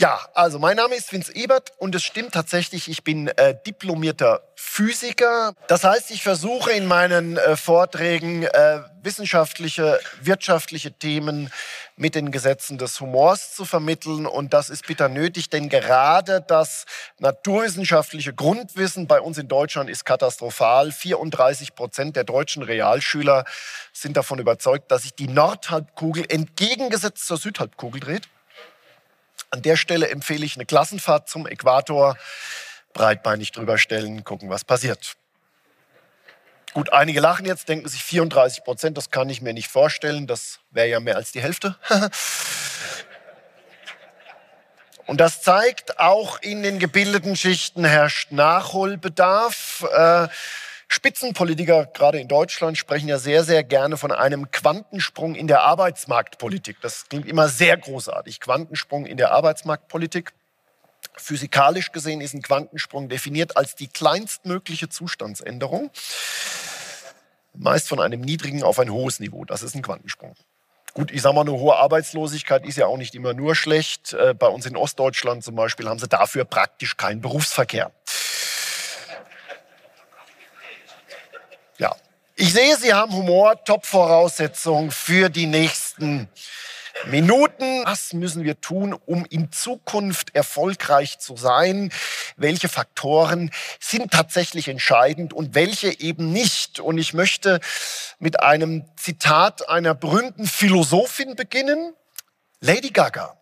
Ja, also mein Name ist Vince Ebert und es stimmt tatsächlich, ich bin äh, diplomierter Physiker. Das heißt, ich versuche in meinen äh, Vorträgen äh, wissenschaftliche, wirtschaftliche Themen mit den Gesetzen des Humors zu vermitteln und das ist bitter nötig, denn gerade das naturwissenschaftliche Grundwissen bei uns in Deutschland ist katastrophal. 34 Prozent der deutschen Realschüler sind davon überzeugt, dass sich die Nordhalbkugel entgegengesetzt zur Südhalbkugel dreht. An der Stelle empfehle ich eine Klassenfahrt zum Äquator, breitbeinig drüber stellen, gucken, was passiert. Gut, einige lachen jetzt, denken sich 34 Prozent, das kann ich mir nicht vorstellen, das wäre ja mehr als die Hälfte. Und das zeigt, auch in den gebildeten Schichten herrscht Nachholbedarf. Äh, Spitzenpolitiker, gerade in Deutschland, sprechen ja sehr, sehr gerne von einem Quantensprung in der Arbeitsmarktpolitik. Das klingt immer sehr großartig. Quantensprung in der Arbeitsmarktpolitik. Physikalisch gesehen ist ein Quantensprung definiert als die kleinstmögliche Zustandsänderung. Meist von einem niedrigen auf ein hohes Niveau. Das ist ein Quantensprung. Gut, ich sage mal, eine hohe Arbeitslosigkeit ist ja auch nicht immer nur schlecht. Äh, bei uns in Ostdeutschland zum Beispiel haben sie dafür praktisch keinen Berufsverkehr. Ja. Ich sehe, Sie haben Humor, Top-Voraussetzung für die nächsten Minuten. Was müssen wir tun, um in Zukunft erfolgreich zu sein? Welche Faktoren sind tatsächlich entscheidend und welche eben nicht? Und ich möchte mit einem Zitat einer berühmten Philosophin beginnen. Lady Gaga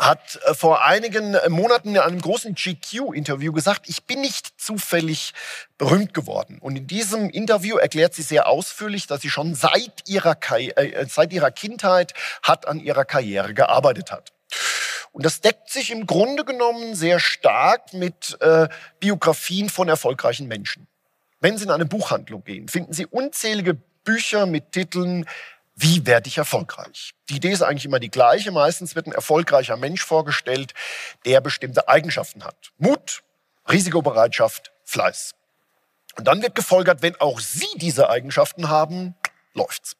hat äh, vor einigen äh, Monaten in einem großen GQ-Interview gesagt, ich bin nicht zufällig berühmt geworden. Und in diesem Interview erklärt sie sehr ausführlich, dass sie schon seit ihrer, äh, seit ihrer Kindheit hat an ihrer Karriere gearbeitet hat. Und das deckt sich im Grunde genommen sehr stark mit äh, Biografien von erfolgreichen Menschen. Wenn Sie in eine Buchhandlung gehen, finden Sie unzählige Bücher mit Titeln wie werde ich erfolgreich? Die Idee ist eigentlich immer die gleiche. Meistens wird ein erfolgreicher Mensch vorgestellt, der bestimmte Eigenschaften hat. Mut, Risikobereitschaft, Fleiß. Und dann wird gefolgert, wenn auch Sie diese Eigenschaften haben, läuft's.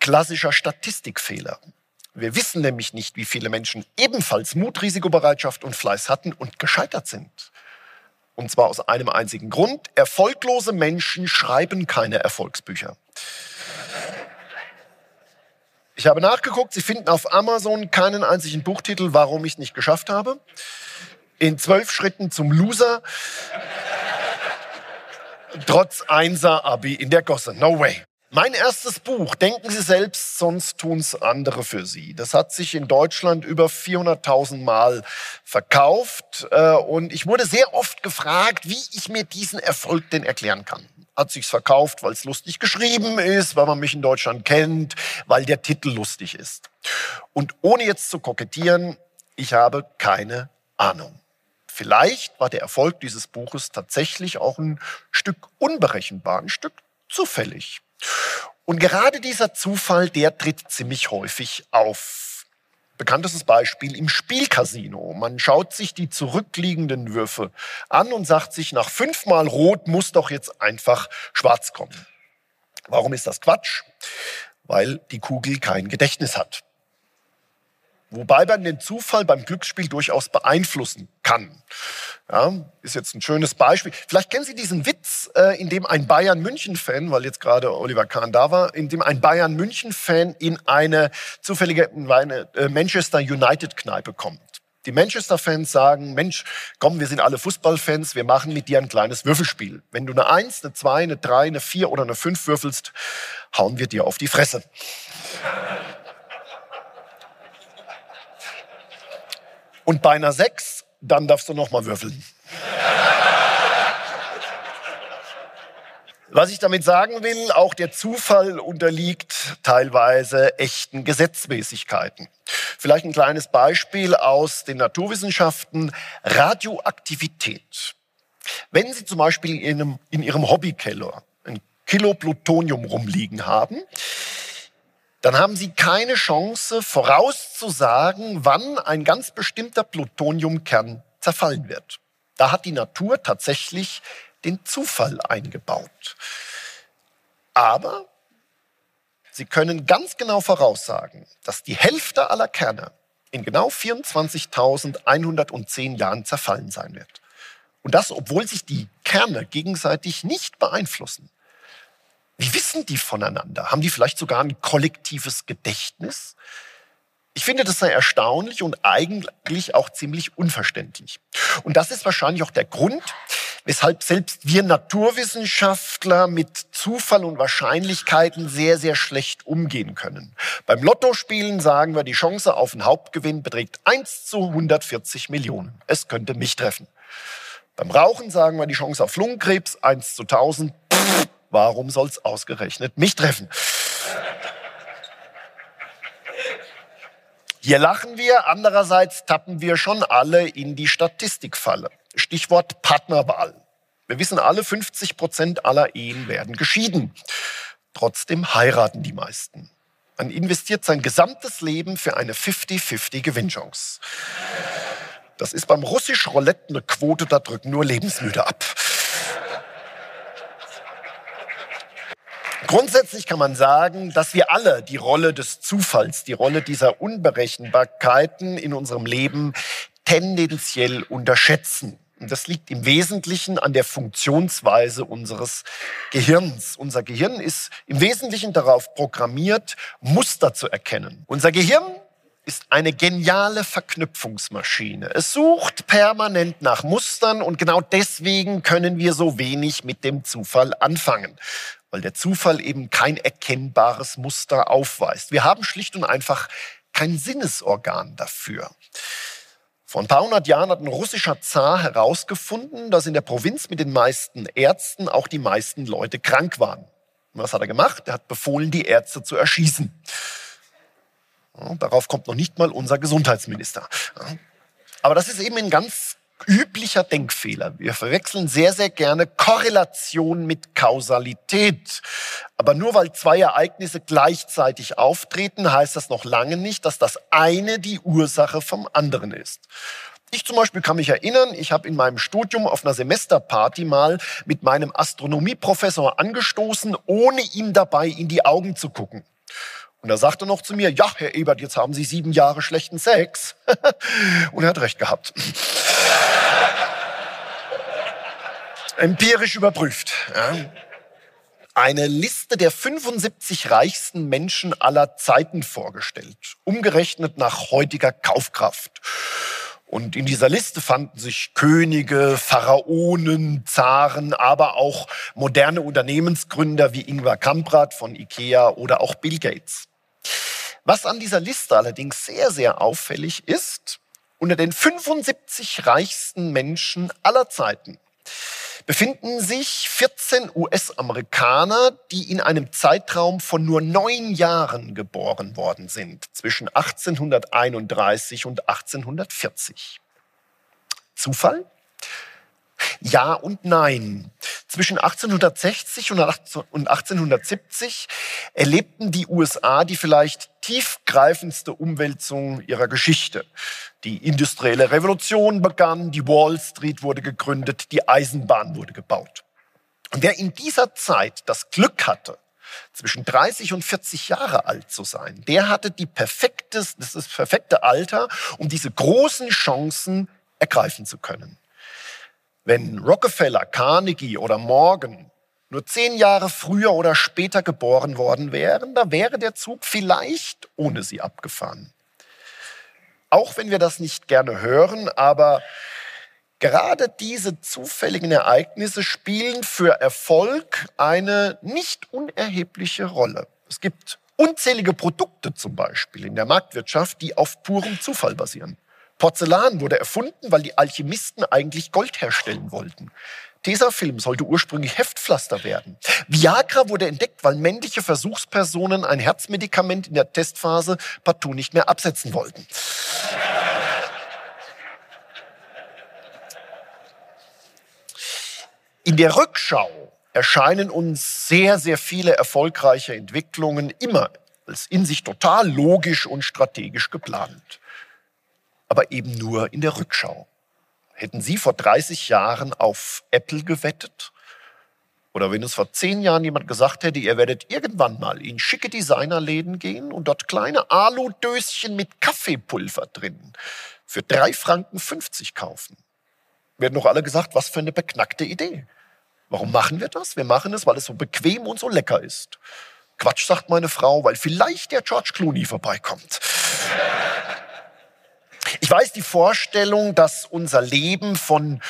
Klassischer Statistikfehler. Wir wissen nämlich nicht, wie viele Menschen ebenfalls Mut, Risikobereitschaft und Fleiß hatten und gescheitert sind. Und zwar aus einem einzigen Grund. Erfolglose Menschen schreiben keine Erfolgsbücher. Ich habe nachgeguckt, Sie finden auf Amazon keinen einzigen Buchtitel, warum ich es nicht geschafft habe. In zwölf Schritten zum Loser. Trotz Einser-Abi in der Gosse. No way. Mein erstes Buch, denken Sie selbst, sonst tun's andere für Sie. Das hat sich in Deutschland über 400.000 Mal verkauft äh, und ich wurde sehr oft gefragt, wie ich mir diesen Erfolg denn erklären kann hat sich's verkauft, weil es lustig geschrieben ist, weil man mich in Deutschland kennt, weil der Titel lustig ist. Und ohne jetzt zu kokettieren, ich habe keine Ahnung. Vielleicht war der Erfolg dieses Buches tatsächlich auch ein Stück unberechenbar, ein Stück zufällig. Und gerade dieser Zufall, der tritt ziemlich häufig auf bekanntestes Beispiel im Spielcasino. Man schaut sich die zurückliegenden Würfe an und sagt sich, nach fünfmal Rot muss doch jetzt einfach Schwarz kommen. Warum ist das Quatsch? Weil die Kugel kein Gedächtnis hat. Wobei man den Zufall beim Glücksspiel durchaus beeinflussen kann. Ja, ist jetzt ein schönes Beispiel. Vielleicht kennen Sie diesen Witz, äh, in dem ein Bayern-München-Fan, weil jetzt gerade Oliver Kahn da war, in dem ein Bayern-München-Fan in eine zufällige äh, Manchester United-Kneipe kommt. Die Manchester-Fans sagen, Mensch, komm, wir sind alle Fußballfans, wir machen mit dir ein kleines Würfelspiel. Wenn du eine Eins, eine Zwei, eine Drei, eine Vier oder eine Fünf würfelst, hauen wir dir auf die Fresse. Und bei einer Sechs, dann darfst du noch mal würfeln. Was ich damit sagen will, auch der Zufall unterliegt teilweise echten Gesetzmäßigkeiten. Vielleicht ein kleines Beispiel aus den Naturwissenschaften. Radioaktivität. Wenn Sie zum Beispiel in Ihrem, in Ihrem Hobbykeller ein Kilo Plutonium rumliegen haben, dann haben Sie keine Chance vorauszusagen, wann ein ganz bestimmter Plutoniumkern zerfallen wird. Da hat die Natur tatsächlich den Zufall eingebaut. Aber Sie können ganz genau voraussagen, dass die Hälfte aller Kerne in genau 24.110 Jahren zerfallen sein wird. Und das, obwohl sich die Kerne gegenseitig nicht beeinflussen. Wie wissen die voneinander? Haben die vielleicht sogar ein kollektives Gedächtnis? Ich finde das sehr erstaunlich und eigentlich auch ziemlich unverständlich. Und das ist wahrscheinlich auch der Grund, weshalb selbst wir Naturwissenschaftler mit Zufall und Wahrscheinlichkeiten sehr, sehr schlecht umgehen können. Beim Lottospielen sagen wir, die Chance auf einen Hauptgewinn beträgt 1 zu 140 Millionen. Es könnte mich treffen. Beim Rauchen sagen wir, die Chance auf Lungenkrebs 1 zu 1000. Pff, warum soll es ausgerechnet mich treffen? Hier lachen wir, andererseits tappen wir schon alle in die Statistikfalle. Stichwort Partnerwahl. Wir wissen alle, 50 Prozent aller Ehen werden geschieden. Trotzdem heiraten die meisten. Man investiert sein gesamtes Leben für eine 50-50 Gewinnchance. Das ist beim russisch Roulette eine Quote, da drücken nur Lebensmüde ab. Grundsätzlich kann man sagen, dass wir alle die Rolle des Zufalls, die Rolle dieser Unberechenbarkeiten in unserem Leben tendenziell unterschätzen. Und das liegt im Wesentlichen an der Funktionsweise unseres Gehirns. Unser Gehirn ist im Wesentlichen darauf programmiert, Muster zu erkennen. Unser Gehirn ist eine geniale Verknüpfungsmaschine. Es sucht permanent nach Mustern und genau deswegen können wir so wenig mit dem Zufall anfangen, weil der Zufall eben kein erkennbares Muster aufweist. Wir haben schlicht und einfach kein Sinnesorgan dafür. Vor ein paar hundert Jahren hat ein russischer Zar herausgefunden, dass in der Provinz mit den meisten Ärzten auch die meisten Leute krank waren. Und was hat er gemacht? Er hat befohlen, die Ärzte zu erschießen. Ja, darauf kommt noch nicht mal unser Gesundheitsminister. Ja. Aber das ist eben ein ganz üblicher Denkfehler. Wir verwechseln sehr, sehr gerne Korrelation mit Kausalität. Aber nur weil zwei Ereignisse gleichzeitig auftreten, heißt das noch lange nicht, dass das eine die Ursache vom anderen ist. Ich zum Beispiel kann mich erinnern, ich habe in meinem Studium auf einer Semesterparty mal mit meinem Astronomieprofessor angestoßen, ohne ihm dabei in die Augen zu gucken. Und er sagte noch zu mir, ja, Herr Ebert, jetzt haben Sie sieben Jahre schlechten Sex. Und er hat recht gehabt. Empirisch überprüft. Ja. Eine Liste der 75 reichsten Menschen aller Zeiten vorgestellt, umgerechnet nach heutiger Kaufkraft. Und in dieser Liste fanden sich Könige, Pharaonen, Zaren, aber auch moderne Unternehmensgründer wie Ingvar Kamprad von Ikea oder auch Bill Gates. Was an dieser Liste allerdings sehr, sehr auffällig ist, unter den 75 reichsten Menschen aller Zeiten befinden sich 14 US-Amerikaner, die in einem Zeitraum von nur neun Jahren geboren worden sind, zwischen 1831 und 1840. Zufall? Ja und nein. Zwischen 1860 und 1870 erlebten die USA die vielleicht tiefgreifendste Umwälzung ihrer Geschichte. Die industrielle Revolution begann, die Wall Street wurde gegründet, die Eisenbahn wurde gebaut. Und wer in dieser Zeit das Glück hatte, zwischen 30 und 40 Jahre alt zu sein, der hatte die perfektes, das, ist das perfekte Alter, um diese großen Chancen ergreifen zu können. Wenn Rockefeller, Carnegie oder Morgan nur zehn Jahre früher oder später geboren worden wären, da wäre der Zug vielleicht ohne sie abgefahren. Auch wenn wir das nicht gerne hören, aber gerade diese zufälligen Ereignisse spielen für Erfolg eine nicht unerhebliche Rolle. Es gibt unzählige Produkte zum Beispiel in der Marktwirtschaft, die auf purem Zufall basieren. Porzellan wurde erfunden, weil die Alchemisten eigentlich Gold herstellen wollten. Tesafilm sollte ursprünglich Heftpflaster werden. Viagra wurde entdeckt, weil männliche Versuchspersonen ein Herzmedikament in der Testphase partout nicht mehr absetzen wollten. In der Rückschau erscheinen uns sehr, sehr viele erfolgreiche Entwicklungen immer als in sich total logisch und strategisch geplant. Aber eben nur in der Rückschau. Hätten Sie vor 30 Jahren auf Apple gewettet? Oder wenn es vor zehn Jahren jemand gesagt hätte, ihr werdet irgendwann mal in schicke Designerläden gehen und dort kleine Aludöschen mit Kaffeepulver drin für 3,50 Franken kaufen, werden doch alle gesagt, was für eine beknackte Idee. Warum machen wir das? Wir machen es, weil es so bequem und so lecker ist. Quatsch, sagt meine Frau, weil vielleicht der George Clooney vorbeikommt. Ich weiß, die Vorstellung, dass unser Leben von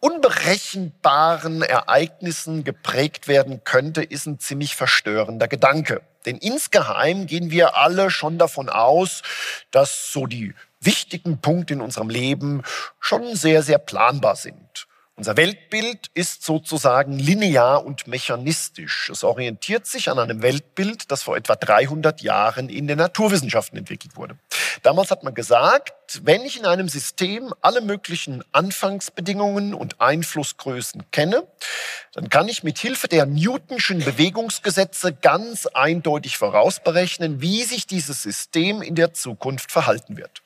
unberechenbaren Ereignissen geprägt werden könnte, ist ein ziemlich verstörender Gedanke. Denn insgeheim gehen wir alle schon davon aus, dass so die wichtigen Punkte in unserem Leben schon sehr, sehr planbar sind. Unser Weltbild ist sozusagen linear und mechanistisch. Es orientiert sich an einem Weltbild, das vor etwa 300 Jahren in den Naturwissenschaften entwickelt wurde. Damals hat man gesagt, wenn ich in einem System alle möglichen Anfangsbedingungen und Einflussgrößen kenne, dann kann ich mit Hilfe der Newtonschen Bewegungsgesetze ganz eindeutig vorausberechnen, wie sich dieses System in der Zukunft verhalten wird.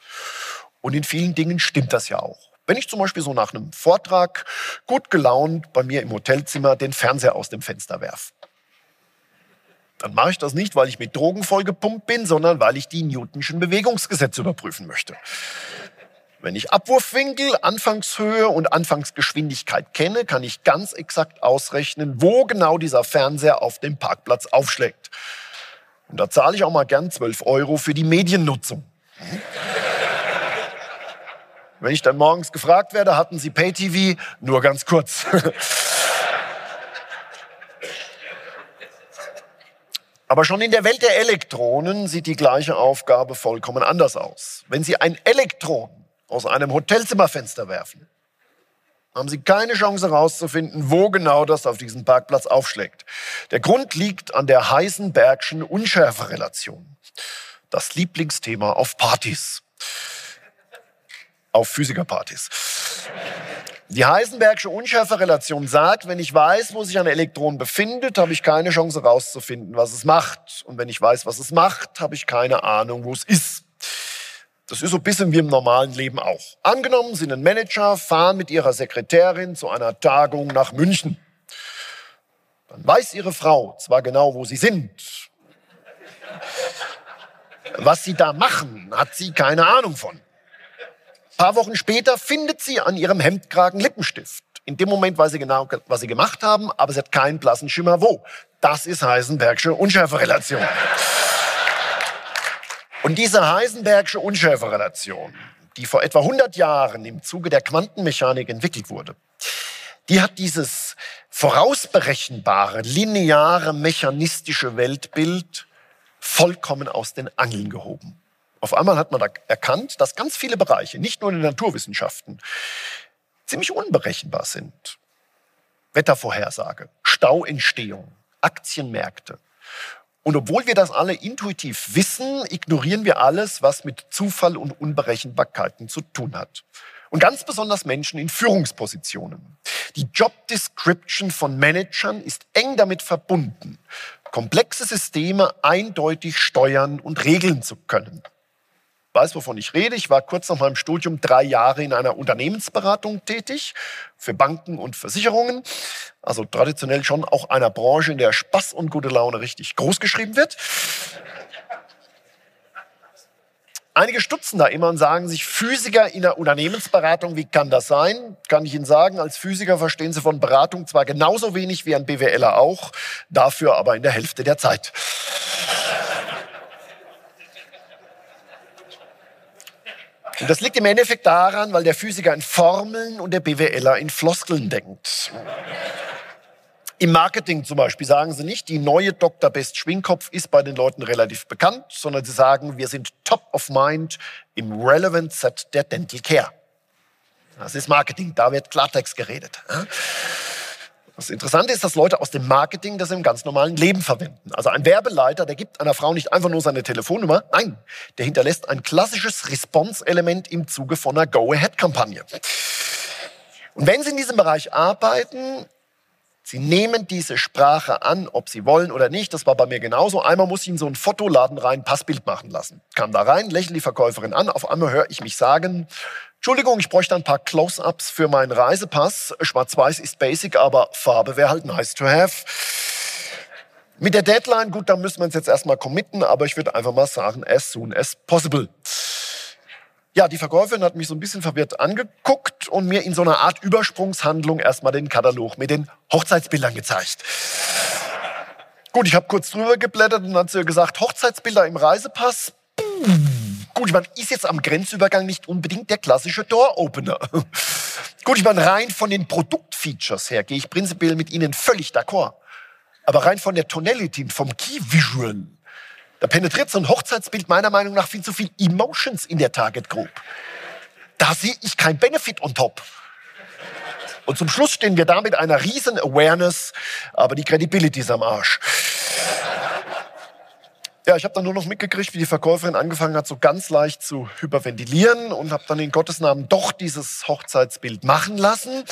Und in vielen Dingen stimmt das ja auch. Wenn ich zum Beispiel so nach einem Vortrag gut gelaunt bei mir im Hotelzimmer den Fernseher aus dem Fenster werfe, dann mache ich das nicht, weil ich mit Drogen vollgepumpt bin, sondern weil ich die Newtonschen Bewegungsgesetze überprüfen möchte. Wenn ich Abwurfwinkel, Anfangshöhe und Anfangsgeschwindigkeit kenne, kann ich ganz exakt ausrechnen, wo genau dieser Fernseher auf dem Parkplatz aufschlägt. Und da zahle ich auch mal gern 12 Euro für die Mediennutzung. Wenn ich dann morgens gefragt werde, hatten Sie Pay-TV? Nur ganz kurz. Aber schon in der Welt der Elektronen sieht die gleiche Aufgabe vollkommen anders aus. Wenn Sie ein Elektron aus einem Hotelzimmerfenster werfen, haben Sie keine Chance herauszufinden, wo genau das auf diesem Parkplatz aufschlägt. Der Grund liegt an der Heisenbergschen Unschärferelation. Das Lieblingsthema auf Partys auf Physikerpartys. Die Heisenbergsche Unschärferelation sagt, wenn ich weiß, wo sich ein Elektron befindet, habe ich keine Chance herauszufinden, was es macht. Und wenn ich weiß, was es macht, habe ich keine Ahnung, wo es ist. Das ist so ein bisschen wie im normalen Leben auch. Angenommen, Sie sind ein Manager, fahren mit Ihrer Sekretärin zu einer Tagung nach München. Dann weiß Ihre Frau zwar genau, wo Sie sind. Was Sie da machen, hat sie keine Ahnung von paar Wochen später findet sie an ihrem Hemdkragen Lippenstift. In dem Moment weiß sie genau, was sie gemacht haben, aber sie hat keinen blassen Schimmer wo. Das ist Heisenbergsche Unschärferelation. Und diese Heisenbergsche Unschärferelation, die vor etwa 100 Jahren im Zuge der Quantenmechanik entwickelt wurde, die hat dieses vorausberechenbare, lineare, mechanistische Weltbild vollkommen aus den Angeln gehoben. Auf einmal hat man erkannt, dass ganz viele Bereiche, nicht nur in den Naturwissenschaften, ziemlich unberechenbar sind. Wettervorhersage, Stauentstehung, Aktienmärkte. Und obwohl wir das alle intuitiv wissen, ignorieren wir alles, was mit Zufall und Unberechenbarkeiten zu tun hat. Und ganz besonders Menschen in Führungspositionen. Die Job Description von Managern ist eng damit verbunden, komplexe Systeme eindeutig steuern und regeln zu können weiß, wovon ich rede. Ich war kurz nach meinem Studium drei Jahre in einer Unternehmensberatung tätig für Banken und Versicherungen. Also traditionell schon auch einer Branche, in der Spaß und gute Laune richtig groß geschrieben wird. Einige stutzen da immer und sagen sich, Physiker in der Unternehmensberatung, wie kann das sein? Kann ich Ihnen sagen, als Physiker verstehen Sie von Beratung zwar genauso wenig wie ein BWLer auch, dafür aber in der Hälfte der Zeit. Und das liegt im Endeffekt daran, weil der Physiker in Formeln und der BWLer in Floskeln denkt. Im Marketing zum Beispiel sagen sie nicht, die neue Dr. Best Schwingkopf ist bei den Leuten relativ bekannt, sondern sie sagen, wir sind top of mind im Relevant Set der Dental Care. Das ist Marketing, da wird Klartext geredet. Das Interessante ist, dass Leute aus dem Marketing das im ganz normalen Leben verwenden. Also ein Werbeleiter, der gibt einer Frau nicht einfach nur seine Telefonnummer, nein, der hinterlässt ein klassisches Response-Element im Zuge von einer Go-Ahead-Kampagne. Und wenn Sie in diesem Bereich arbeiten, Sie nehmen diese Sprache an, ob Sie wollen oder nicht. Das war bei mir genauso. Einmal muss ich in so einen Fotoladen rein Passbild machen lassen. Kam da rein, lächelt die Verkäuferin an. Auf einmal höre ich mich sagen, Entschuldigung, ich bräuchte ein paar Close-ups für meinen Reisepass. Schwarz-Weiß ist basic, aber Farbe wäre halt nice to have. Mit der Deadline, gut, da müssen wir uns jetzt erstmal committen, aber ich würde einfach mal sagen, as soon as possible. Ja, die Verkäuferin hat mich so ein bisschen verwirrt angeguckt und mir in so einer Art Übersprungshandlung erstmal den Katalog mit den Hochzeitsbildern gezeigt. Gut, ich habe kurz drüber geblättert und dann hat sie gesagt, Hochzeitsbilder im Reisepass. Gut, ich meine, ist jetzt am Grenzübergang nicht unbedingt der klassische Door-Opener. Gut, ich meine, rein von den Produktfeatures her gehe ich prinzipiell mit Ihnen völlig d'accord. Aber rein von der Tonality, vom Key-Visual, da penetriert so ein Hochzeitsbild meiner Meinung nach viel zu viel Emotions in der Target Group. Da sehe ich kein Benefit on top. Und zum Schluss stehen wir da mit einer riesen Awareness, aber die Credibility ist am Arsch. Ja, ich habe dann nur noch mitgekriegt, wie die Verkäuferin angefangen hat, so ganz leicht zu hyperventilieren und habe dann in Gottes Namen doch dieses Hochzeitsbild machen lassen.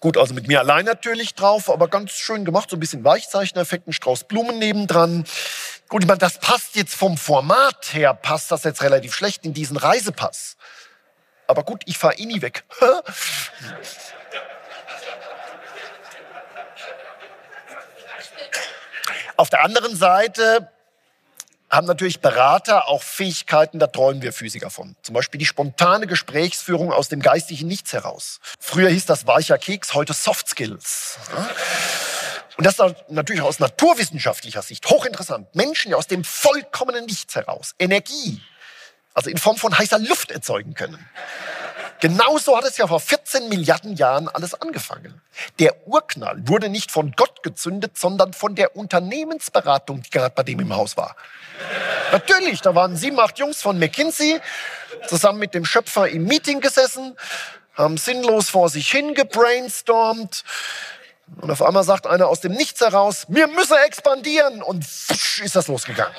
Gut, also mit mir allein natürlich drauf, aber ganz schön gemacht, so ein bisschen Weichzeichnereffekt, ein Strauß Blumen nebendran. Gut, ich meine, das passt jetzt vom Format her, passt das jetzt relativ schlecht in diesen Reisepass. Aber gut, ich fahre eh nie weg. Auf der anderen Seite haben natürlich Berater auch Fähigkeiten, da träumen wir Physiker von. Zum Beispiel die spontane Gesprächsführung aus dem geistigen Nichts heraus. Früher hieß das weicher Keks, heute Soft Skills. Und das ist natürlich aus naturwissenschaftlicher Sicht hochinteressant. Menschen, die aus dem vollkommenen Nichts heraus Energie, also in Form von heißer Luft erzeugen können. Genauso hat es ja vor 14 Milliarden Jahren alles angefangen. Der Urknall wurde nicht von Gott gezündet, sondern von der Unternehmensberatung, die gerade bei dem im Haus war. Natürlich, da waren sieben, acht Jungs von McKinsey zusammen mit dem Schöpfer im Meeting gesessen, haben sinnlos vor sich hin gebrainstormt. Und auf einmal sagt einer aus dem Nichts heraus, wir müssen expandieren. Und ist das losgegangen.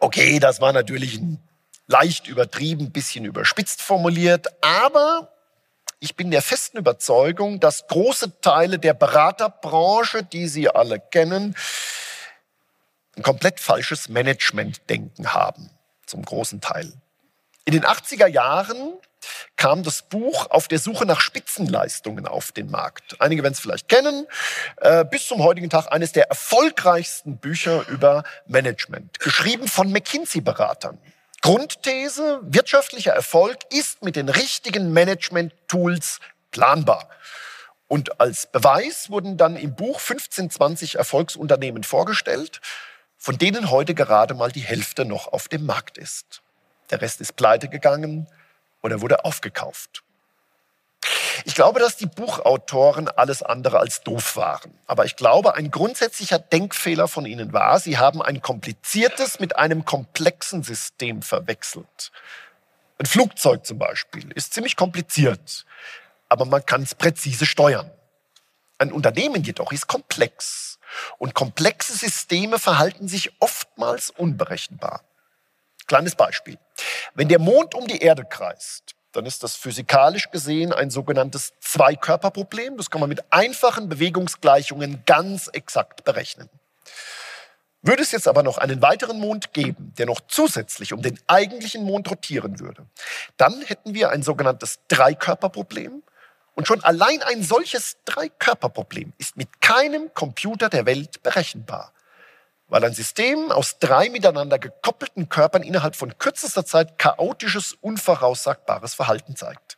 Okay, das war natürlich ein leicht übertrieben, bisschen überspitzt formuliert, aber ich bin der festen Überzeugung, dass große Teile der Beraterbranche, die Sie alle kennen, ein komplett falsches Managementdenken haben, zum großen Teil. In den 80er Jahren kam das Buch Auf der Suche nach Spitzenleistungen auf den Markt. Einige werden es vielleicht kennen. Äh, bis zum heutigen Tag eines der erfolgreichsten Bücher über Management. Geschrieben von McKinsey-Beratern. Grundthese, wirtschaftlicher Erfolg ist mit den richtigen Management-Tools planbar. Und als Beweis wurden dann im Buch 15, 20 Erfolgsunternehmen vorgestellt, von denen heute gerade mal die Hälfte noch auf dem Markt ist. Der Rest ist pleite gegangen oder wurde aufgekauft. Ich glaube, dass die Buchautoren alles andere als doof waren. Aber ich glaube, ein grundsätzlicher Denkfehler von ihnen war, sie haben ein kompliziertes mit einem komplexen System verwechselt. Ein Flugzeug zum Beispiel ist ziemlich kompliziert, aber man kann es präzise steuern. Ein Unternehmen jedoch ist komplex und komplexe Systeme verhalten sich oftmals unberechenbar. Kleines Beispiel. Wenn der Mond um die Erde kreist, dann ist das physikalisch gesehen ein sogenanntes Zweikörperproblem. Das kann man mit einfachen Bewegungsgleichungen ganz exakt berechnen. Würde es jetzt aber noch einen weiteren Mond geben, der noch zusätzlich um den eigentlichen Mond rotieren würde, dann hätten wir ein sogenanntes Dreikörperproblem. Und schon allein ein solches Dreikörperproblem ist mit keinem Computer der Welt berechenbar weil ein System aus drei miteinander gekoppelten Körpern innerhalb von kürzester Zeit chaotisches, unvoraussagbares Verhalten zeigt.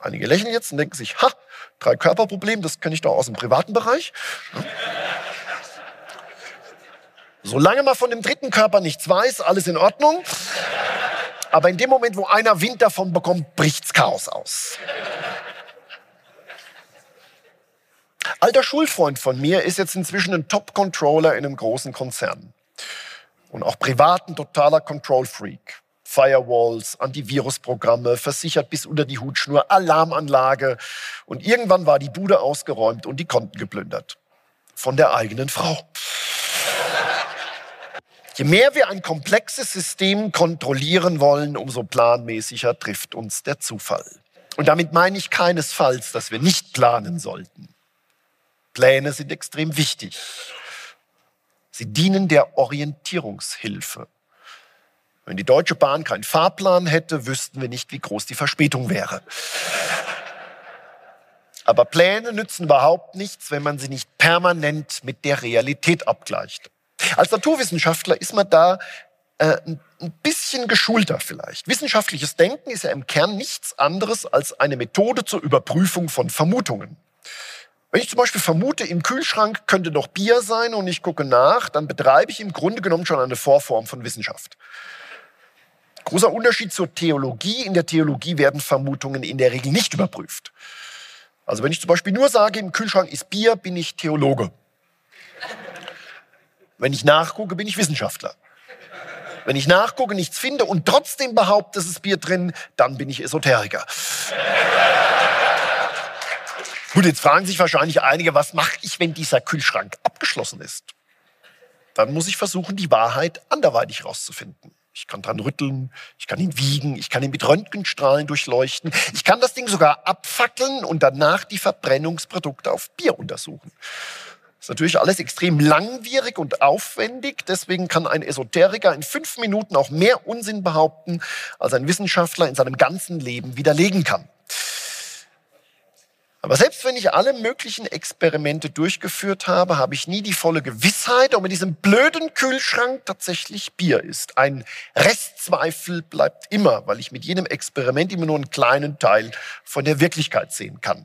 Einige lächeln jetzt und denken sich, ha, drei Körperproblem, das kenne ich doch aus dem privaten Bereich. Solange man von dem dritten Körper nichts weiß, alles in Ordnung. Aber in dem Moment, wo einer Wind davon bekommt, bricht's Chaos aus. Alter Schulfreund von mir ist jetzt inzwischen ein Top-Controller in einem großen Konzern. Und auch privat ein totaler Control-Freak. Firewalls, Antivirusprogramme, versichert bis unter die Hutschnur, Alarmanlage. Und irgendwann war die Bude ausgeräumt und die Konten geplündert. Von der eigenen Frau. Je mehr wir ein komplexes System kontrollieren wollen, umso planmäßiger trifft uns der Zufall. Und damit meine ich keinesfalls, dass wir nicht planen sollten. Pläne sind extrem wichtig. Sie dienen der Orientierungshilfe. Wenn die Deutsche Bahn keinen Fahrplan hätte, wüssten wir nicht, wie groß die Verspätung wäre. Aber Pläne nützen überhaupt nichts, wenn man sie nicht permanent mit der Realität abgleicht. Als Naturwissenschaftler ist man da äh, ein bisschen geschulter vielleicht. Wissenschaftliches Denken ist ja im Kern nichts anderes als eine Methode zur Überprüfung von Vermutungen. Wenn ich zum Beispiel vermute, im Kühlschrank könnte noch Bier sein und ich gucke nach, dann betreibe ich im Grunde genommen schon eine Vorform von Wissenschaft. Großer Unterschied zur Theologie. In der Theologie werden Vermutungen in der Regel nicht überprüft. Also wenn ich zum Beispiel nur sage, im Kühlschrank ist Bier, bin ich Theologe. Wenn ich nachgucke, bin ich Wissenschaftler. Wenn ich nachgucke, nichts finde und trotzdem behaupte, es ist Bier drin, dann bin ich Esoteriker. Gut, jetzt fragen sich wahrscheinlich einige, was mache ich, wenn dieser Kühlschrank abgeschlossen ist? Dann muss ich versuchen, die Wahrheit anderweitig rauszufinden. Ich kann dran rütteln, ich kann ihn wiegen, ich kann ihn mit Röntgenstrahlen durchleuchten. Ich kann das Ding sogar abfackeln und danach die Verbrennungsprodukte auf Bier untersuchen. Das ist natürlich alles extrem langwierig und aufwendig. Deswegen kann ein Esoteriker in fünf Minuten auch mehr Unsinn behaupten, als ein Wissenschaftler in seinem ganzen Leben widerlegen kann. Aber selbst wenn ich alle möglichen Experimente durchgeführt habe, habe ich nie die volle Gewissheit, ob in diesem blöden Kühlschrank tatsächlich Bier ist. Ein Restzweifel bleibt immer, weil ich mit jedem Experiment immer nur einen kleinen Teil von der Wirklichkeit sehen kann.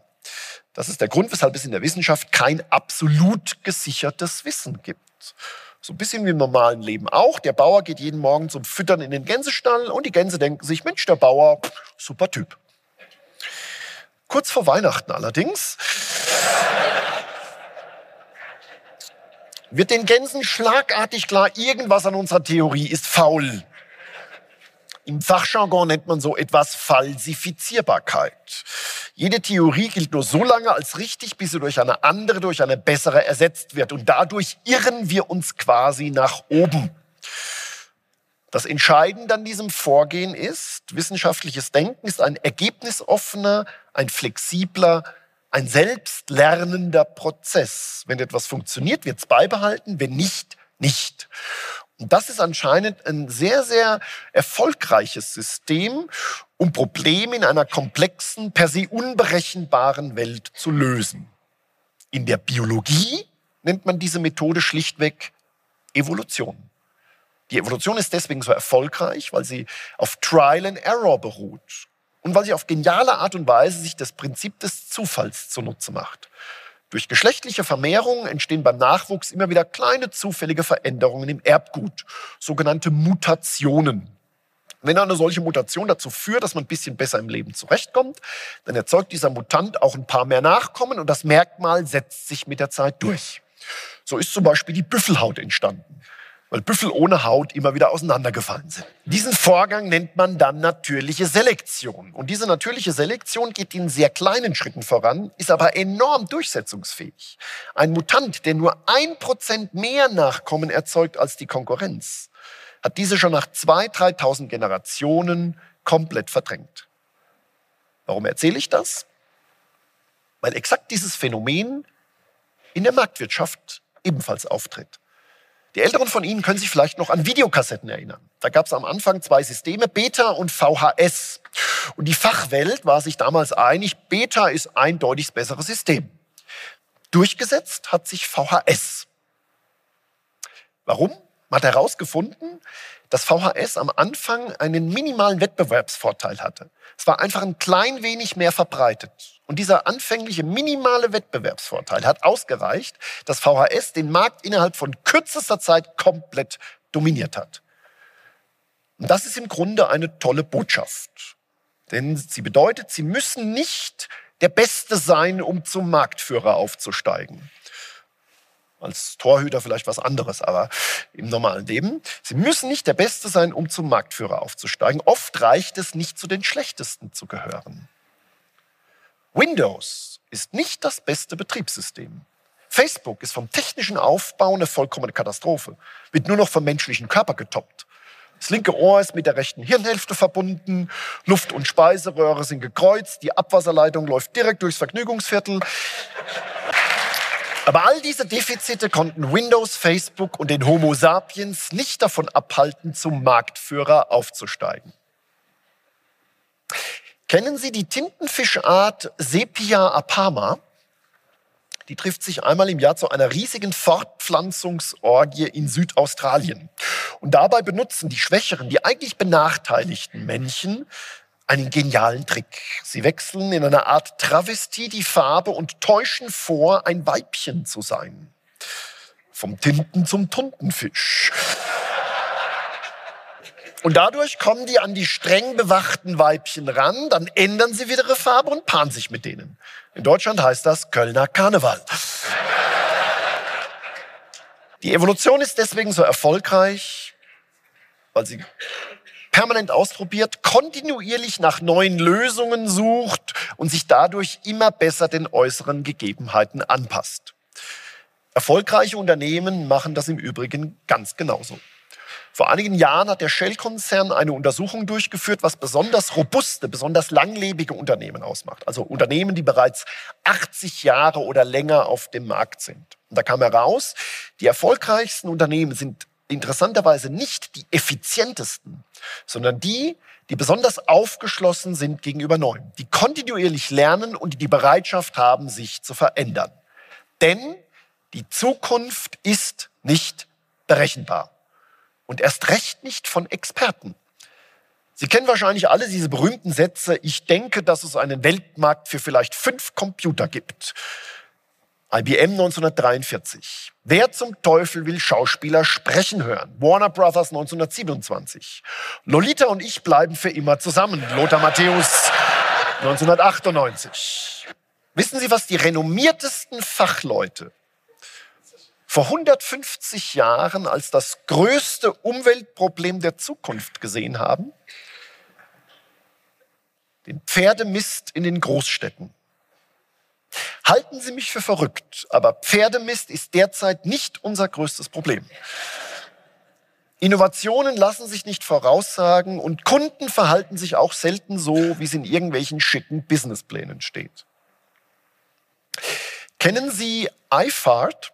Das ist der Grund, weshalb es in der Wissenschaft kein absolut gesichertes Wissen gibt. So ein bisschen wie im normalen Leben auch. Der Bauer geht jeden Morgen zum Füttern in den Gänsestall und die Gänse denken sich, Mensch, der Bauer, super Typ. Kurz vor Weihnachten allerdings wird den Gänsen schlagartig klar, irgendwas an unserer Theorie ist faul. Im Fachjargon nennt man so etwas Falsifizierbarkeit. Jede Theorie gilt nur so lange als richtig, bis sie durch eine andere, durch eine bessere ersetzt wird. Und dadurch irren wir uns quasi nach oben. Das Entscheidende an diesem Vorgehen ist, wissenschaftliches Denken ist ein ergebnisoffener, ein flexibler, ein selbstlernender Prozess. Wenn etwas funktioniert, wird es beibehalten, wenn nicht, nicht. Und das ist anscheinend ein sehr, sehr erfolgreiches System, um Probleme in einer komplexen, per se unberechenbaren Welt zu lösen. In der Biologie nennt man diese Methode schlichtweg Evolution. Die Evolution ist deswegen so erfolgreich, weil sie auf Trial and Error beruht und weil sie auf geniale Art und Weise sich das Prinzip des Zufalls zunutze macht. Durch geschlechtliche Vermehrung entstehen beim Nachwuchs immer wieder kleine zufällige Veränderungen im Erbgut, sogenannte Mutationen. Wenn eine solche Mutation dazu führt, dass man ein bisschen besser im Leben zurechtkommt, dann erzeugt dieser Mutant auch ein paar mehr Nachkommen und das Merkmal setzt sich mit der Zeit durch. So ist zum Beispiel die Büffelhaut entstanden weil Büffel ohne Haut immer wieder auseinandergefallen sind. Diesen Vorgang nennt man dann natürliche Selektion. Und diese natürliche Selektion geht in sehr kleinen Schritten voran, ist aber enorm durchsetzungsfähig. Ein Mutant, der nur ein Prozent mehr Nachkommen erzeugt als die Konkurrenz, hat diese schon nach 2.000, 3.000 Generationen komplett verdrängt. Warum erzähle ich das? Weil exakt dieses Phänomen in der Marktwirtschaft ebenfalls auftritt. Die Älteren von Ihnen können sich vielleicht noch an Videokassetten erinnern. Da gab es am Anfang zwei Systeme, Beta und VHS. Und die Fachwelt war sich damals einig, Beta ist eindeutig das bessere System. Durchgesetzt hat sich VHS. Warum? Man hat herausgefunden, dass VHS am Anfang einen minimalen Wettbewerbsvorteil hatte. Es war einfach ein klein wenig mehr verbreitet. Und dieser anfängliche minimale Wettbewerbsvorteil hat ausgereicht, dass VHS den Markt innerhalb von kürzester Zeit komplett dominiert hat. Und das ist im Grunde eine tolle Botschaft. Denn sie bedeutet, sie müssen nicht der Beste sein, um zum Marktführer aufzusteigen. Als Torhüter vielleicht was anderes, aber im normalen Leben. Sie müssen nicht der Beste sein, um zum Marktführer aufzusteigen. Oft reicht es nicht, zu den Schlechtesten zu gehören. Windows ist nicht das beste Betriebssystem. Facebook ist vom technischen Aufbau eine vollkommene Katastrophe, wird nur noch vom menschlichen Körper getoppt. Das linke Ohr ist mit der rechten Hirnhälfte verbunden, Luft- und Speiseröhre sind gekreuzt, die Abwasserleitung läuft direkt durchs Vergnügungsviertel. Aber all diese Defizite konnten Windows, Facebook und den Homo sapiens nicht davon abhalten, zum Marktführer aufzusteigen. Kennen Sie die Tintenfischart Sepia apama? Die trifft sich einmal im Jahr zu einer riesigen Fortpflanzungsorgie in Südaustralien. Und dabei benutzen die schwächeren, die eigentlich benachteiligten Männchen einen genialen Trick. Sie wechseln in einer Art Travestie die Farbe und täuschen vor, ein Weibchen zu sein. Vom Tinten zum Tuntenfisch. Und dadurch kommen die an die streng bewachten Weibchen ran, dann ändern sie wieder ihre Farbe und paaren sich mit denen. In Deutschland heißt das Kölner Karneval. Die Evolution ist deswegen so erfolgreich, weil sie permanent ausprobiert, kontinuierlich nach neuen Lösungen sucht und sich dadurch immer besser den äußeren Gegebenheiten anpasst. Erfolgreiche Unternehmen machen das im Übrigen ganz genauso. Vor einigen Jahren hat der Shell-Konzern eine Untersuchung durchgeführt, was besonders robuste, besonders langlebige Unternehmen ausmacht. Also Unternehmen, die bereits 80 Jahre oder länger auf dem Markt sind. Und da kam heraus, die erfolgreichsten Unternehmen sind interessanterweise nicht die effizientesten, sondern die, die besonders aufgeschlossen sind gegenüber Neuem, die kontinuierlich lernen und die die Bereitschaft haben, sich zu verändern. Denn die Zukunft ist nicht berechenbar und erst recht nicht von Experten. Sie kennen wahrscheinlich alle diese berühmten Sätze, ich denke, dass es einen Weltmarkt für vielleicht fünf Computer gibt. IBM 1943. Wer zum Teufel will Schauspieler sprechen hören? Warner Brothers 1927. Lolita und ich bleiben für immer zusammen. Lothar Matthäus 1998. Wissen Sie, was die renommiertesten Fachleute vor 150 Jahren als das größte Umweltproblem der Zukunft gesehen haben? Den Pferdemist in den Großstädten. Halten Sie mich für verrückt, aber Pferdemist ist derzeit nicht unser größtes Problem. Innovationen lassen sich nicht voraussagen und Kunden verhalten sich auch selten so, wie es in irgendwelchen schicken Businessplänen steht. Kennen Sie iFart?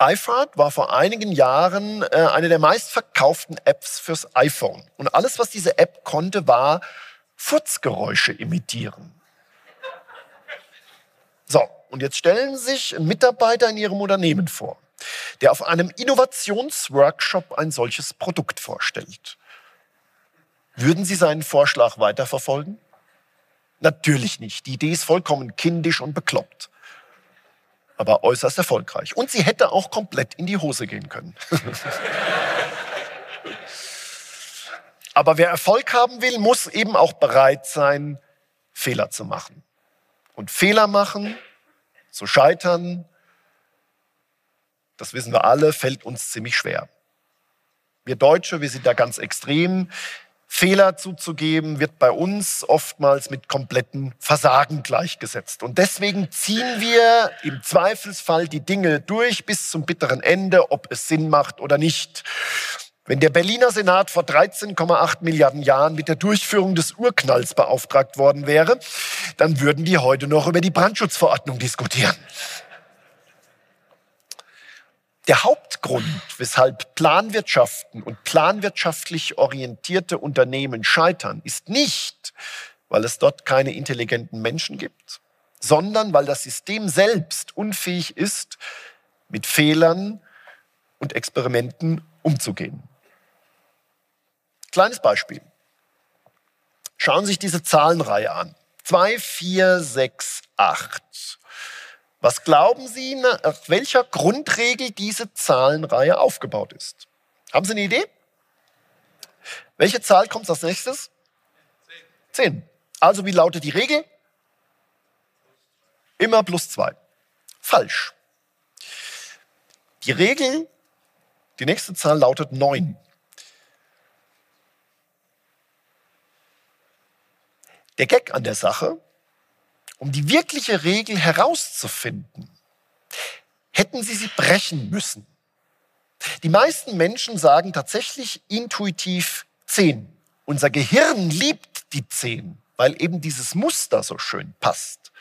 iFart war vor einigen Jahren äh, eine der meistverkauften Apps fürs iPhone. Und alles, was diese App konnte, war Furzgeräusche imitieren. So, und jetzt stellen Sie sich Mitarbeiter in Ihrem Unternehmen vor, der auf einem Innovationsworkshop ein solches Produkt vorstellt. Würden Sie seinen Vorschlag weiterverfolgen? Natürlich nicht. Die Idee ist vollkommen kindisch und bekloppt aber äußerst erfolgreich. Und sie hätte auch komplett in die Hose gehen können. aber wer Erfolg haben will, muss eben auch bereit sein, Fehler zu machen. Und Fehler machen, zu scheitern, das wissen wir alle, fällt uns ziemlich schwer. Wir Deutsche, wir sind da ganz extrem. Fehler zuzugeben, wird bei uns oftmals mit kompletten Versagen gleichgesetzt. Und deswegen ziehen wir im Zweifelsfall die Dinge durch bis zum bitteren Ende, ob es Sinn macht oder nicht. Wenn der Berliner Senat vor 13,8 Milliarden Jahren mit der Durchführung des Urknalls beauftragt worden wäre, dann würden die heute noch über die Brandschutzverordnung diskutieren. Der Hauptgrund, weshalb Planwirtschaften und planwirtschaftlich orientierte Unternehmen scheitern, ist nicht, weil es dort keine intelligenten Menschen gibt, sondern weil das System selbst unfähig ist, mit Fehlern und Experimenten umzugehen. Kleines Beispiel. Schauen Sie sich diese Zahlenreihe an. 2, 4, 6, 8. Was glauben Sie, nach welcher Grundregel diese Zahlenreihe aufgebaut ist? Haben Sie eine Idee? Welche Zahl kommt als nächstes? Zehn. Also wie lautet die Regel? Immer plus zwei. Falsch. Die Regel, die nächste Zahl lautet 9. Der Gag an der Sache, um die wirkliche Regel herauszufinden, hätten Sie sie brechen müssen. Die meisten Menschen sagen tatsächlich intuitiv 10. Unser Gehirn liebt die 10, weil eben dieses Muster so schön passt.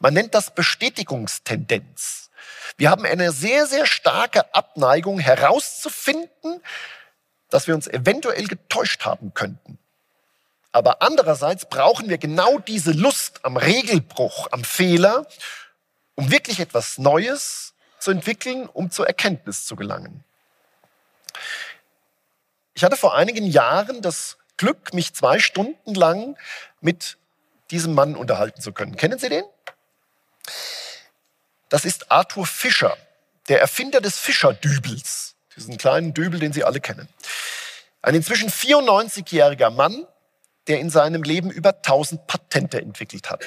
Man nennt das Bestätigungstendenz. Wir haben eine sehr, sehr starke Abneigung herauszufinden, dass wir uns eventuell getäuscht haben könnten. Aber andererseits brauchen wir genau diese Lust am Regelbruch, am Fehler, um wirklich etwas Neues zu entwickeln, um zur Erkenntnis zu gelangen. Ich hatte vor einigen Jahren das Glück, mich zwei Stunden lang mit diesem Mann unterhalten zu können. Kennen Sie den? Das ist Arthur Fischer, der Erfinder des Fischerdübels, diesen kleinen Dübel, den Sie alle kennen. Ein inzwischen 94-jähriger Mann, der in seinem Leben über 1000 Patente entwickelt hat.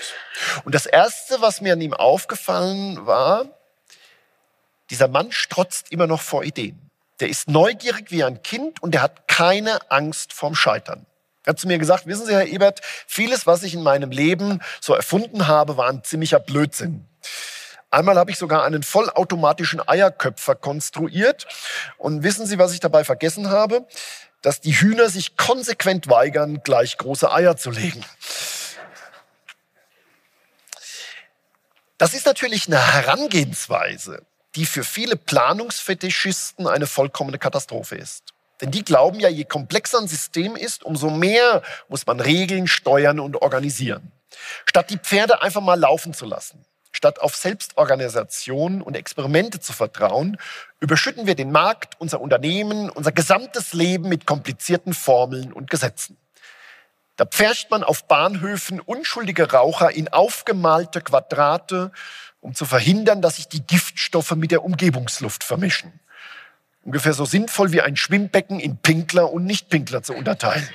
Und das Erste, was mir an ihm aufgefallen war, dieser Mann strotzt immer noch vor Ideen. Der ist neugierig wie ein Kind und der hat keine Angst vorm Scheitern. Er hat zu mir gesagt, wissen Sie, Herr Ebert, vieles, was ich in meinem Leben so erfunden habe, war ein ziemlicher Blödsinn. Einmal habe ich sogar einen vollautomatischen Eierköpfer konstruiert. Und wissen Sie, was ich dabei vergessen habe? Dass die Hühner sich konsequent weigern, gleich große Eier zu legen. Das ist natürlich eine Herangehensweise, die für viele Planungsfetischisten eine vollkommene Katastrophe ist. Denn die glauben ja, je komplexer ein System ist, umso mehr muss man regeln, steuern und organisieren. Statt die Pferde einfach mal laufen zu lassen. Statt auf Selbstorganisation und Experimente zu vertrauen, überschütten wir den Markt, unser Unternehmen, unser gesamtes Leben mit komplizierten Formeln und Gesetzen. Da pfercht man auf Bahnhöfen unschuldige Raucher in aufgemalte Quadrate, um zu verhindern, dass sich die Giftstoffe mit der Umgebungsluft vermischen. Ungefähr so sinnvoll wie ein Schwimmbecken in Pinkler und Nichtpinkler zu unterteilen.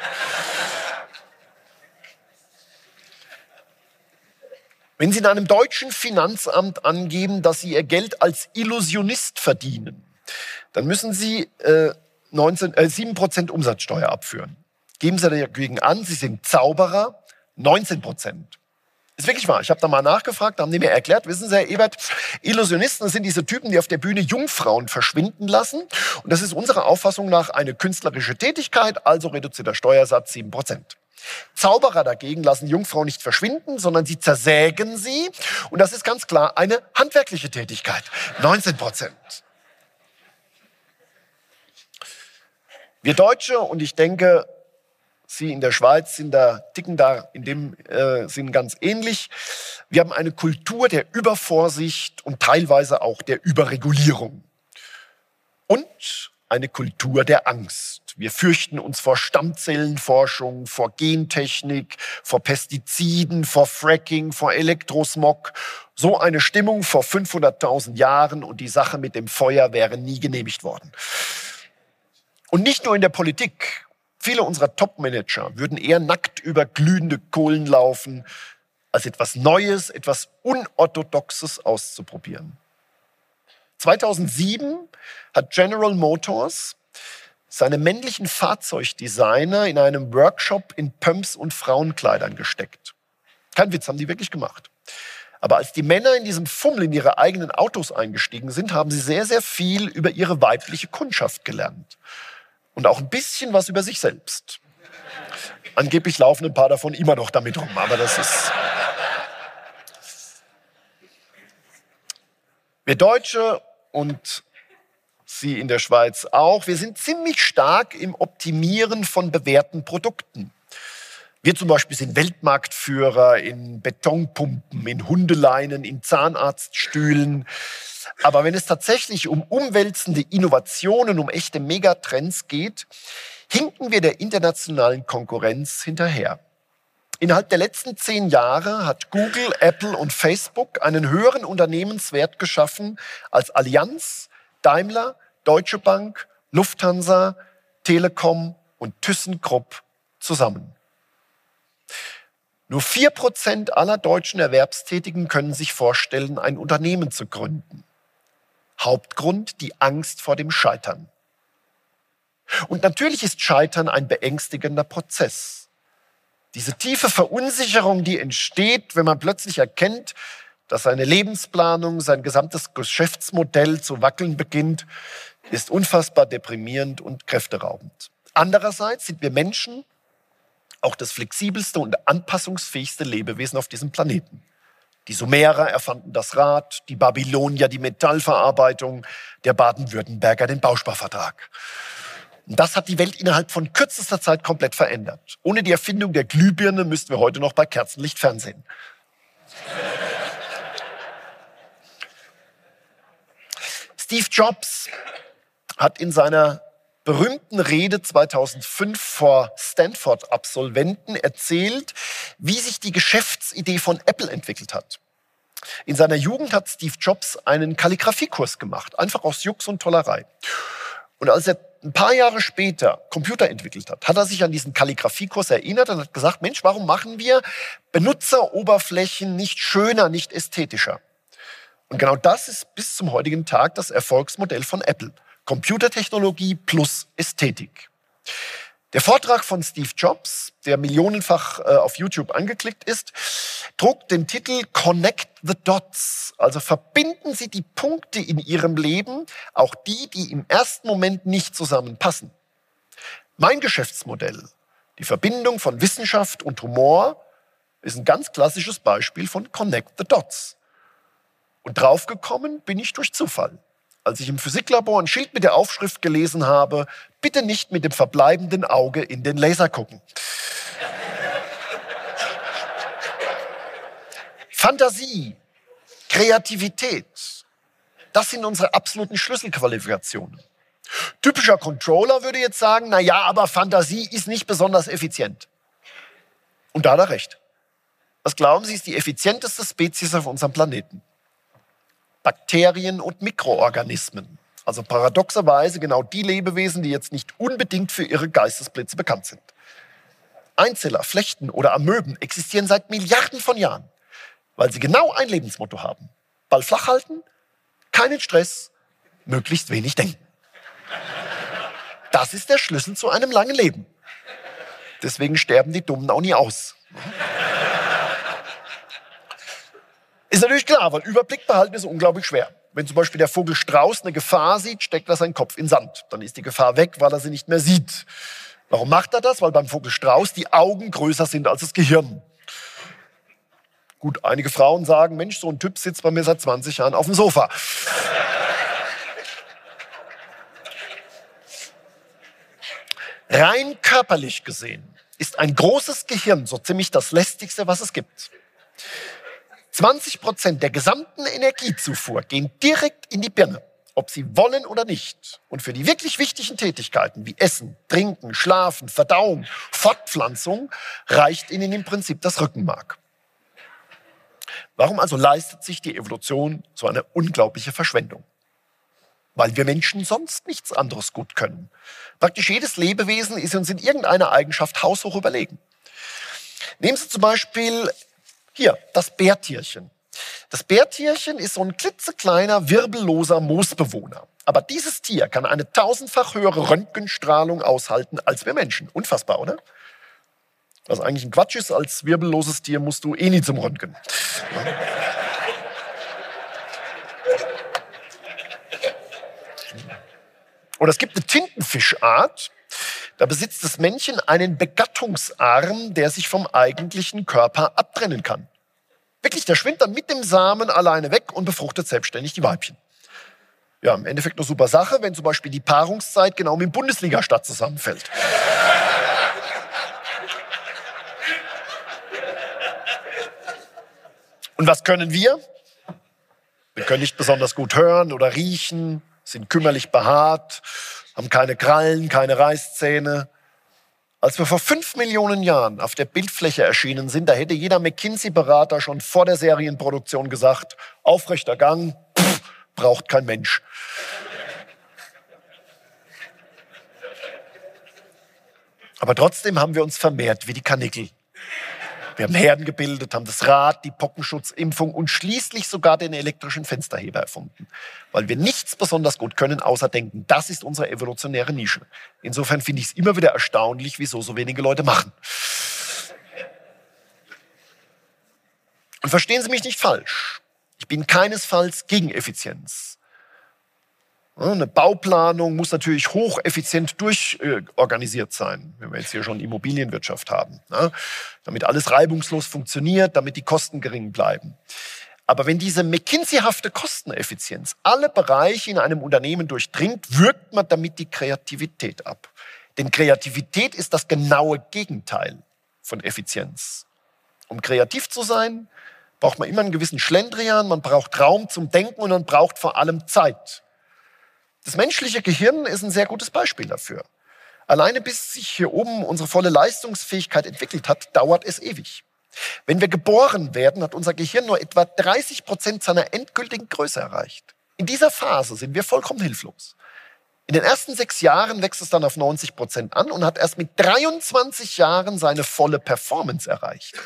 Wenn Sie in einem deutschen Finanzamt angeben, dass Sie Ihr Geld als Illusionist verdienen, dann müssen Sie äh, 19, äh, 7% Umsatzsteuer abführen. Geben Sie dagegen an, Sie sind Zauberer, 19 Ist wirklich wahr. Ich habe da mal nachgefragt, da haben die mir erklärt, wissen Sie, Herr Ebert, Illusionisten sind diese Typen, die auf der Bühne Jungfrauen verschwinden lassen. Und das ist unserer Auffassung nach eine künstlerische Tätigkeit, also reduzierter Steuersatz 7 Zauberer dagegen lassen Jungfrauen nicht verschwinden, sondern sie zersägen sie. Und das ist ganz klar eine handwerkliche Tätigkeit. 19 Prozent. Wir Deutsche, und ich denke, Sie in der Schweiz sind da, ticken da in dem äh, Sinn ganz ähnlich. Wir haben eine Kultur der Übervorsicht und teilweise auch der Überregulierung. Und eine Kultur der Angst. Wir fürchten uns vor Stammzellenforschung, vor Gentechnik, vor Pestiziden, vor Fracking, vor Elektrosmog. So eine Stimmung vor 500.000 Jahren und die Sache mit dem Feuer wäre nie genehmigt worden. Und nicht nur in der Politik. Viele unserer Topmanager würden eher nackt über glühende Kohlen laufen, als etwas Neues, etwas Unorthodoxes auszuprobieren. 2007 hat General Motors seine männlichen Fahrzeugdesigner in einem Workshop in Pumps und Frauenkleidern gesteckt. Kein Witz, haben die wirklich gemacht. Aber als die Männer in diesem Fummel in ihre eigenen Autos eingestiegen sind, haben sie sehr, sehr viel über ihre weibliche Kundschaft gelernt. Und auch ein bisschen was über sich selbst. Angeblich laufen ein paar davon immer noch damit rum, aber das ist. Wir Deutsche und Sie in der Schweiz auch. Wir sind ziemlich stark im Optimieren von bewährten Produkten. Wir zum Beispiel sind Weltmarktführer in Betonpumpen, in Hundeleinen, in Zahnarztstühlen. Aber wenn es tatsächlich um umwälzende Innovationen, um echte Megatrends geht, hinken wir der internationalen Konkurrenz hinterher. Innerhalb der letzten zehn Jahre hat Google, Apple und Facebook einen höheren Unternehmenswert geschaffen als Allianz, Daimler, Deutsche Bank, Lufthansa, Telekom und ThyssenKrupp zusammen. Nur vier Prozent aller deutschen Erwerbstätigen können sich vorstellen, ein Unternehmen zu gründen. Hauptgrund die Angst vor dem Scheitern. Und natürlich ist Scheitern ein beängstigender Prozess. Diese tiefe Verunsicherung, die entsteht, wenn man plötzlich erkennt, dass seine Lebensplanung, sein gesamtes Geschäftsmodell zu wackeln beginnt, ist unfassbar deprimierend und kräfteraubend. Andererseits sind wir Menschen auch das flexibelste und anpassungsfähigste Lebewesen auf diesem Planeten. Die Sumerer erfanden das Rad, die Babylonier die Metallverarbeitung, der Baden-Württemberger den Bausparvertrag. Und das hat die Welt innerhalb von kürzester Zeit komplett verändert. Ohne die Erfindung der Glühbirne müssten wir heute noch bei Kerzenlicht fernsehen. Steve Jobs hat in seiner berühmten Rede 2005 vor Stanford-Absolventen erzählt, wie sich die Geschäftsidee von Apple entwickelt hat. In seiner Jugend hat Steve Jobs einen Kalligrafiekurs gemacht, einfach aus Jux und Tollerei. Und als er ein paar Jahre später Computer entwickelt hat, hat er sich an diesen Kalligrafiekurs erinnert und hat gesagt, Mensch, warum machen wir Benutzeroberflächen nicht schöner, nicht ästhetischer? Und genau das ist bis zum heutigen Tag das Erfolgsmodell von Apple. Computertechnologie plus Ästhetik. Der Vortrag von Steve Jobs, der millionenfach äh, auf YouTube angeklickt ist, trug den Titel Connect the Dots. Also verbinden Sie die Punkte in Ihrem Leben, auch die, die im ersten Moment nicht zusammenpassen. Mein Geschäftsmodell, die Verbindung von Wissenschaft und Humor, ist ein ganz klassisches Beispiel von Connect the Dots. Und draufgekommen bin ich durch Zufall als ich im Physiklabor ein Schild mit der Aufschrift gelesen habe, bitte nicht mit dem verbleibenden Auge in den Laser gucken. Fantasie, Kreativität, das sind unsere absoluten Schlüsselqualifikationen. Typischer Controller würde jetzt sagen, na ja, aber Fantasie ist nicht besonders effizient. Und da hat er recht. Was glauben Sie, ist die effizienteste Spezies auf unserem Planeten? Bakterien und Mikroorganismen. Also paradoxerweise genau die Lebewesen, die jetzt nicht unbedingt für ihre Geistesblitze bekannt sind. Einzeller, Flechten oder Amöben existieren seit Milliarden von Jahren, weil sie genau ein Lebensmotto haben. Ball flach halten, keinen Stress, möglichst wenig denken. Das ist der Schlüssel zu einem langen Leben. Deswegen sterben die Dummen auch nie aus. Ist natürlich klar, weil Überblick behalten ist unglaublich schwer. Wenn zum Beispiel der Vogel Strauß eine Gefahr sieht, steckt er seinen Kopf in Sand. Dann ist die Gefahr weg, weil er sie nicht mehr sieht. Warum macht er das? Weil beim Vogel Strauß die Augen größer sind als das Gehirn. Gut, einige Frauen sagen, Mensch, so ein Typ sitzt bei mir seit 20 Jahren auf dem Sofa. Rein körperlich gesehen ist ein großes Gehirn so ziemlich das lästigste, was es gibt. 20 Prozent der gesamten Energiezufuhr gehen direkt in die Birne, ob sie wollen oder nicht. Und für die wirklich wichtigen Tätigkeiten wie Essen, Trinken, Schlafen, Verdauung, Fortpflanzung reicht ihnen im Prinzip das Rückenmark. Warum also leistet sich die Evolution so eine unglaubliche Verschwendung? Weil wir Menschen sonst nichts anderes gut können. Praktisch jedes Lebewesen ist uns in irgendeiner Eigenschaft haushoch überlegen. Nehmen Sie zum Beispiel hier, das Bärtierchen. Das Bärtierchen ist so ein klitzekleiner, wirbelloser Moosbewohner. Aber dieses Tier kann eine tausendfach höhere Röntgenstrahlung aushalten als wir Menschen. Unfassbar, oder? Was eigentlich ein Quatsch ist, als wirbelloses Tier musst du eh nie zum Röntgen. Und es gibt eine Tintenfischart, da besitzt das Männchen einen Begattungsarm, der sich vom eigentlichen Körper abtrennen kann. Wirklich, der schwimmt dann mit dem Samen alleine weg und befruchtet selbstständig die Weibchen. Ja, im Endeffekt eine super Sache, wenn zum Beispiel die Paarungszeit genau mit dem Bundesliga-Start zusammenfällt. Und was können wir? Wir können nicht besonders gut hören oder riechen, sind kümmerlich behaart haben keine Krallen, keine Reißzähne. Als wir vor fünf Millionen Jahren auf der Bildfläche erschienen sind, da hätte jeder McKinsey-Berater schon vor der Serienproduktion gesagt, aufrechter Gang, pff, braucht kein Mensch. Aber trotzdem haben wir uns vermehrt wie die Kanickel. Wir haben Herden gebildet, haben das Rad, die Pockenschutzimpfung und schließlich sogar den elektrischen Fensterheber erfunden. Weil wir nichts besonders gut können, außer denken. Das ist unsere evolutionäre Nische. Insofern finde ich es immer wieder erstaunlich, wieso so wenige Leute machen. Und verstehen Sie mich nicht falsch. Ich bin keinesfalls gegen Effizienz. Eine Bauplanung muss natürlich hocheffizient durchorganisiert sein, wenn wir jetzt hier schon Immobilienwirtschaft haben, damit alles reibungslos funktioniert, damit die Kosten gering bleiben. Aber wenn diese McKinsey-hafte Kosteneffizienz alle Bereiche in einem Unternehmen durchdringt, wirkt man damit die Kreativität ab. Denn Kreativität ist das genaue Gegenteil von Effizienz. Um kreativ zu sein, braucht man immer einen gewissen Schlendrian, man braucht Raum zum Denken und man braucht vor allem Zeit. Das menschliche Gehirn ist ein sehr gutes Beispiel dafür. Alleine bis sich hier oben unsere volle Leistungsfähigkeit entwickelt hat, dauert es ewig. Wenn wir geboren werden, hat unser Gehirn nur etwa 30 Prozent seiner endgültigen Größe erreicht. In dieser Phase sind wir vollkommen hilflos. In den ersten sechs Jahren wächst es dann auf 90 Prozent an und hat erst mit 23 Jahren seine volle Performance erreicht.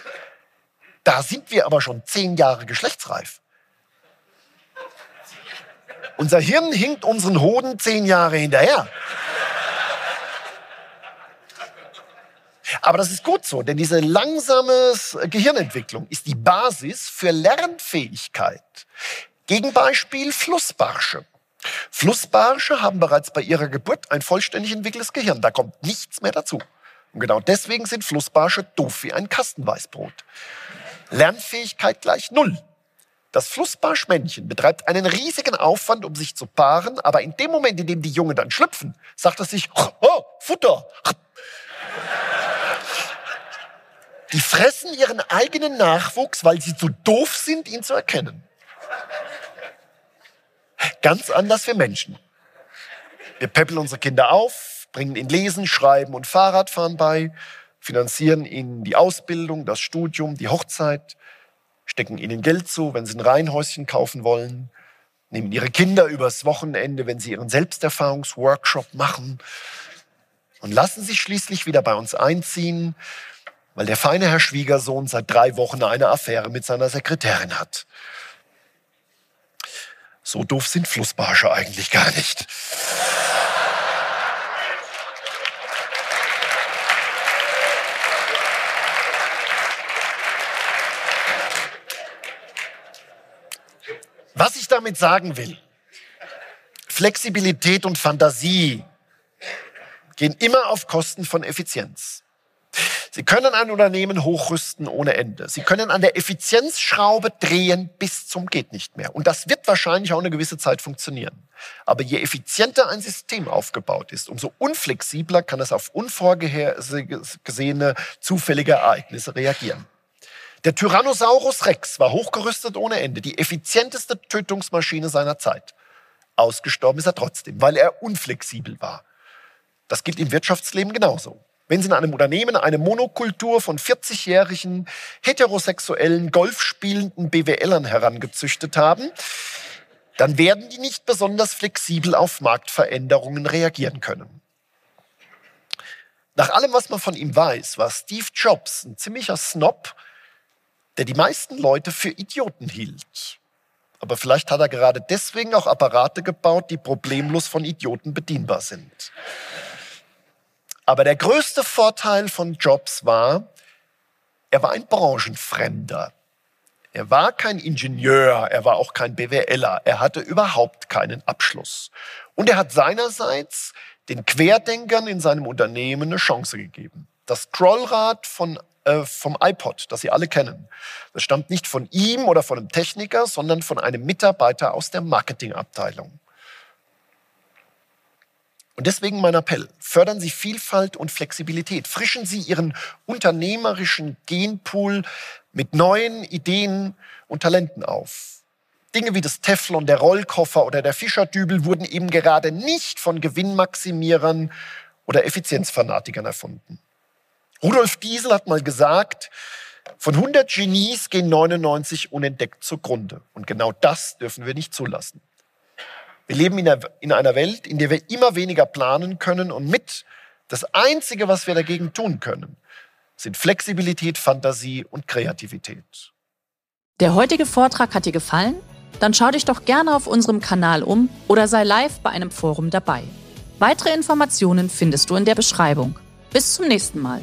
Da sind wir aber schon zehn Jahre geschlechtsreif. Unser Hirn hinkt unseren Hoden zehn Jahre hinterher. Aber das ist gut so, denn diese langsame Gehirnentwicklung ist die Basis für Lernfähigkeit. Gegenbeispiel Flussbarsche. Flussbarsche haben bereits bei ihrer Geburt ein vollständig entwickeltes Gehirn. Da kommt nichts mehr dazu. Und genau deswegen sind Flussbarsche doof wie ein Kastenweißbrot. Lernfähigkeit gleich Null. Das Flussbarschmännchen betreibt einen riesigen Aufwand, um sich zu paaren, aber in dem Moment, in dem die Jungen dann schlüpfen, sagt es sich, oh, Futter. Die fressen ihren eigenen Nachwuchs, weil sie zu doof sind, ihn zu erkennen. Ganz anders für Menschen. Wir peppeln unsere Kinder auf, bringen ihnen Lesen, Schreiben und Fahrradfahren bei, finanzieren ihnen die Ausbildung, das Studium, die Hochzeit, stecken ihnen Geld zu, wenn sie ein Reihenhäuschen kaufen wollen, nehmen ihre Kinder übers Wochenende, wenn sie ihren Selbsterfahrungsworkshop machen und lassen sich schließlich wieder bei uns einziehen, weil der feine Herr Schwiegersohn seit drei Wochen eine Affäre mit seiner Sekretärin hat. So doof sind Flussbarsche eigentlich gar nicht. Was ich damit sagen will, Flexibilität und Fantasie gehen immer auf Kosten von Effizienz. Sie können ein Unternehmen hochrüsten ohne Ende. Sie können an der Effizienzschraube drehen bis zum geht nicht mehr. Und das wird wahrscheinlich auch eine gewisse Zeit funktionieren. Aber je effizienter ein System aufgebaut ist, umso unflexibler kann es auf unvorgesehene, zufällige Ereignisse reagieren. Der Tyrannosaurus Rex war hochgerüstet ohne Ende, die effizienteste Tötungsmaschine seiner Zeit. Ausgestorben ist er trotzdem, weil er unflexibel war. Das gilt im Wirtschaftsleben genauso. Wenn Sie in einem Unternehmen eine Monokultur von 40-jährigen heterosexuellen Golfspielenden BWLern herangezüchtet haben, dann werden die nicht besonders flexibel auf Marktveränderungen reagieren können. Nach allem, was man von ihm weiß, war Steve Jobs ein ziemlicher Snob, der die meisten Leute für Idioten hielt. Aber vielleicht hat er gerade deswegen auch Apparate gebaut, die problemlos von Idioten bedienbar sind. Aber der größte Vorteil von Jobs war, er war ein Branchenfremder. Er war kein Ingenieur, er war auch kein BWLer, er hatte überhaupt keinen Abschluss. Und er hat seinerseits den Querdenkern in seinem Unternehmen eine Chance gegeben. Das Scrollrad von äh, vom iPod, das Sie alle kennen. Das stammt nicht von ihm oder von einem Techniker, sondern von einem Mitarbeiter aus der Marketingabteilung. Und deswegen mein Appell, fördern Sie Vielfalt und Flexibilität, frischen Sie Ihren unternehmerischen Genpool mit neuen Ideen und Talenten auf. Dinge wie das Teflon, der Rollkoffer oder der Fischerdübel wurden eben gerade nicht von Gewinnmaximierern oder Effizienzfanatikern erfunden. Rudolf Diesel hat mal gesagt, von 100 Genies gehen 99 unentdeckt zugrunde. Und genau das dürfen wir nicht zulassen. Wir leben in einer Welt, in der wir immer weniger planen können und mit das Einzige, was wir dagegen tun können, sind Flexibilität, Fantasie und Kreativität. Der heutige Vortrag hat dir gefallen? Dann schau dich doch gerne auf unserem Kanal um oder sei live bei einem Forum dabei. Weitere Informationen findest du in der Beschreibung. Bis zum nächsten Mal.